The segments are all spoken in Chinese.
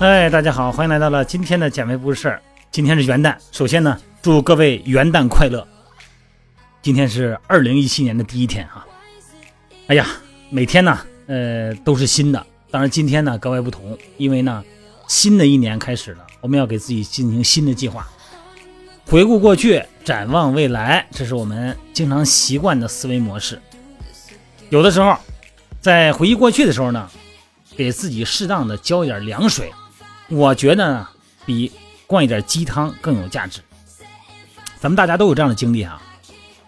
哎，大家好，欢迎来到了今天的减肥不是事儿。今天是元旦，首先呢，祝各位元旦快乐。今天是二零一七年的第一天啊。哎呀，每天呢，呃，都是新的。当然今天呢格外不同，因为呢，新的一年开始了，我们要给自己进行新的计划，回顾过去，展望未来，这是我们经常习惯的思维模式。有的时候，在回忆过去的时候呢，给自己适当的浇一点凉水。我觉得呢，比灌一点鸡汤更有价值。咱们大家都有这样的经历啊，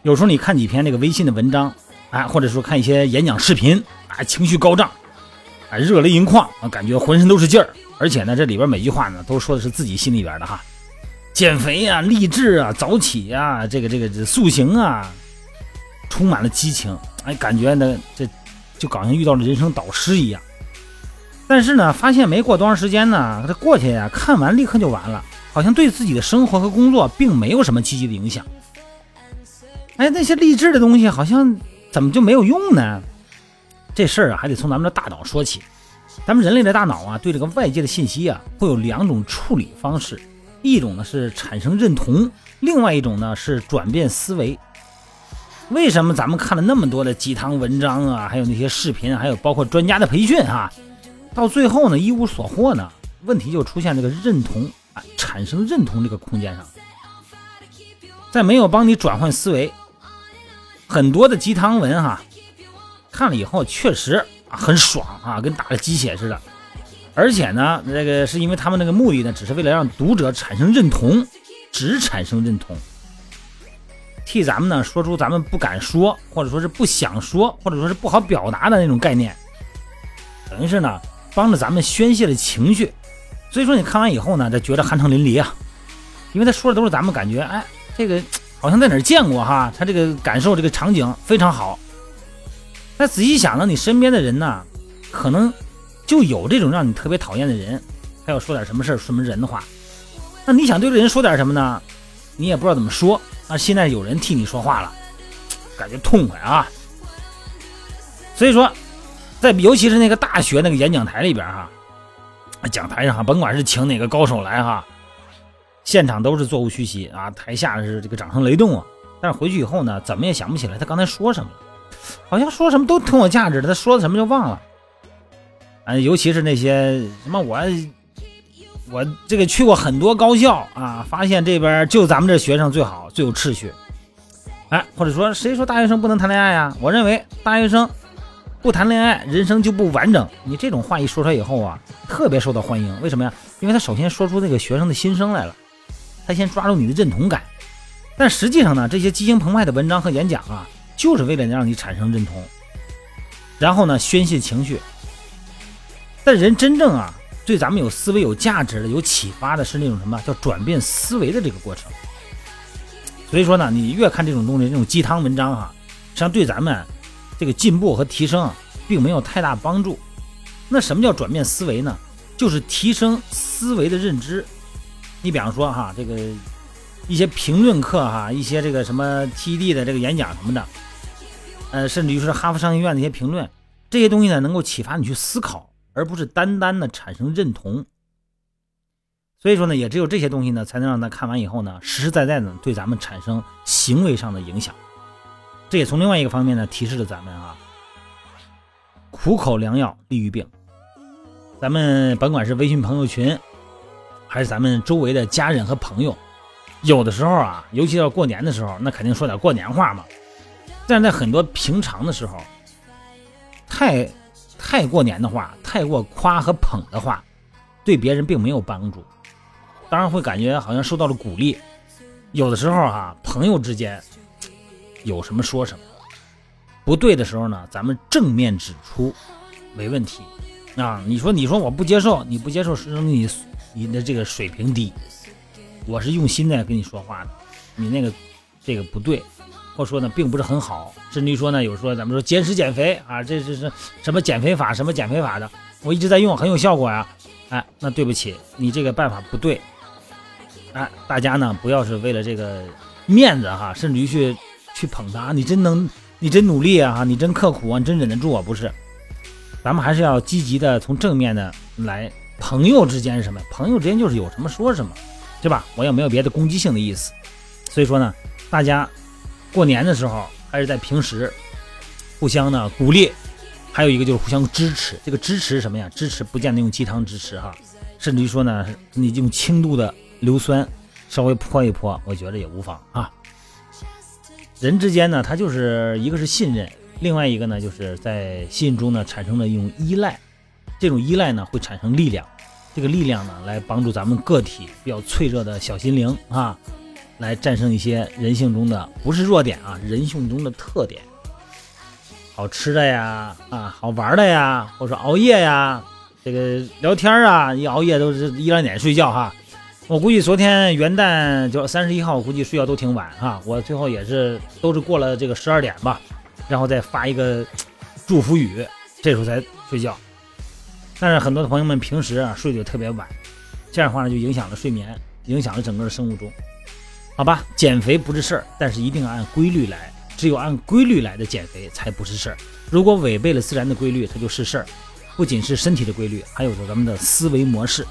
有时候你看几篇这个微信的文章，啊，或者说看一些演讲视频，啊，情绪高涨，啊，热泪盈眶，感觉浑身都是劲儿。而且呢，这里边每句话呢，都说的是自己心里边的哈，减肥啊，励志啊，早起啊，这个这个这塑形啊，充满了激情，哎，感觉呢，这就好像遇到了人生导师一样。但是呢，发现没过多长时间呢，这过去呀，看完立刻就完了，好像对自己的生活和工作并没有什么积极的影响。哎，那些励志的东西好像怎么就没有用呢？这事儿啊，还得从咱们的大脑说起。咱们人类的大脑啊，对这个外界的信息啊，会有两种处理方式，一种呢是产生认同，另外一种呢是转变思维。为什么咱们看了那么多的鸡汤文章啊，还有那些视频，还有包括专家的培训哈？到最后呢，一无所获呢，问题就出现这个认同啊，产生认同这个空间上，在没有帮你转换思维，很多的鸡汤文哈，看了以后确实很爽啊，跟打了鸡血似的，而且呢，这个是因为他们那个目的呢，只是为了让读者产生认同，只产生认同，替咱们呢说出咱们不敢说，或者说是不想说，或者说是不好表达的那种概念，等于是呢。帮着咱们宣泄了情绪，所以说你看完以后呢，就觉得酣畅淋漓啊，因为他说的都是咱们感觉，哎，这个好像在哪儿见过哈，他这个感受这个场景非常好。那仔细想呢，你身边的人呢，可能就有这种让你特别讨厌的人，他要说点什么事儿、什么人的话，那你想对这人说点什么呢？你也不知道怎么说。那现在有人替你说话了，感觉痛快啊。所以说。在尤其是那个大学那个演讲台里边哈，讲台上哈，甭管是请哪个高手来哈，现场都是座无虚席啊，台下是这个掌声雷动啊。但是回去以后呢，怎么也想不起来他刚才说什么了，好像说什么都挺有价值的，他说的什么就忘了。啊，尤其是那些什么我我这个去过很多高校啊，发现这边就咱们这学生最好最有秩序。哎，或者说谁说大学生不能谈恋爱呀？我认为大学生。不谈恋爱，人生就不完整。你这种话一说出来以后啊，特别受到欢迎。为什么呀？因为他首先说出那个学生的心声来了，他先抓住你的认同感。但实际上呢，这些激情澎湃的文章和演讲啊，就是为了让你产生认同，然后呢宣泄情绪。但人真正啊，对咱们有思维、有价值的、有启发的，是那种什么叫转变思维的这个过程。所以说呢，你越看这种东西，这种鸡汤文章哈，实际上对咱们。这个进步和提升啊，并没有太大帮助。那什么叫转变思维呢？就是提升思维的认知。你比方说哈，这个一些评论课哈，一些这个什么 TED 的这个演讲什么的，呃，甚至于是哈佛商学院的一些评论，这些东西呢，能够启发你去思考，而不是单单的产生认同。所以说呢，也只有这些东西呢，才能让他看完以后呢，实实在在的对咱们产生行为上的影响。这也从另外一个方面呢，提示了咱们啊，苦口良药利于病。咱们甭管是微信朋友群，还是咱们周围的家人和朋友，有的时候啊，尤其到过年的时候，那肯定说点过年话嘛。但在很多平常的时候，太太过年的话，太过夸和捧的话，对别人并没有帮助。当然会感觉好像受到了鼓励。有的时候啊，朋友之间。有什么说什么，不对的时候呢，咱们正面指出，没问题啊。你说，你说我不接受，你不接受是你你的这个水平低，我是用心在跟你说话的，你那个这个不对，或者说呢并不是很好，甚至于说呢，有说咱们说节食减肥啊，这是是什么减肥法，什么减肥法的，我一直在用，很有效果呀。哎，那对不起，你这个办法不对。哎，大家呢不要是为了这个面子哈，甚至于去。去捧他，你真能，你真努力啊！你真刻苦啊，你真忍得住啊！不是，咱们还是要积极的从正面的来朋友之间是什么？朋友之间就是有什么说什么，对吧？我也没有别的攻击性的意思。所以说呢，大家过年的时候还是在平时互相呢鼓励，还有一个就是互相支持。这个支持什么呀？支持不见得用鸡汤支持哈，甚至于说呢，你用轻度的硫酸稍微泼一泼，我觉得也无妨啊。人之间呢，他就是一个是信任，另外一个呢，就是在信中呢产生了一种依赖，这种依赖呢会产生力量，这个力量呢来帮助咱们个体比较脆弱的小心灵啊，来战胜一些人性中的不是弱点啊，人性中的特点，好吃的呀，啊，好玩的呀，或者说熬夜呀，这个聊天啊，一熬夜都是一两点睡觉哈。我估计昨天元旦就三十一号，我估计睡觉都挺晚哈。我最后也是都是过了这个十二点吧，然后再发一个祝福语，这时候才睡觉。但是很多的朋友们平时啊睡得特别晚，这样的话呢就影响了睡眠，影响了整个的生物钟。好吧，减肥不是事儿，但是一定要按规律来，只有按规律来的减肥才不是事儿。如果违背了自然的规律，它就是事儿。不仅是身体的规律，还有着咱们的思维模式。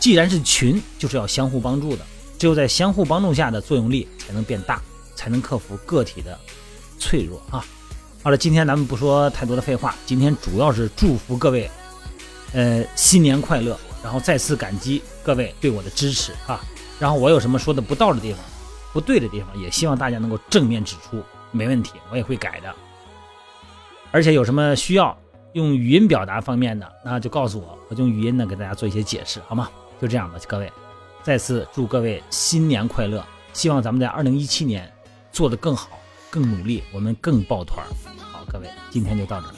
既然是群，就是要相互帮助的。只有在相互帮助下的作用力才能变大，才能克服个体的脆弱啊！好了，今天咱们不说太多的废话，今天主要是祝福各位，呃，新年快乐，然后再次感激各位对我的支持啊！然后我有什么说的不到的地方、不对的地方，也希望大家能够正面指出，没问题，我也会改的。而且有什么需要用语音表达方面的，那就告诉我，我用语音呢给大家做一些解释，好吗？就这样吧，各位，再次祝各位新年快乐！希望咱们在二零一七年做得更好、更努力，我们更抱团。好，各位，今天就到这。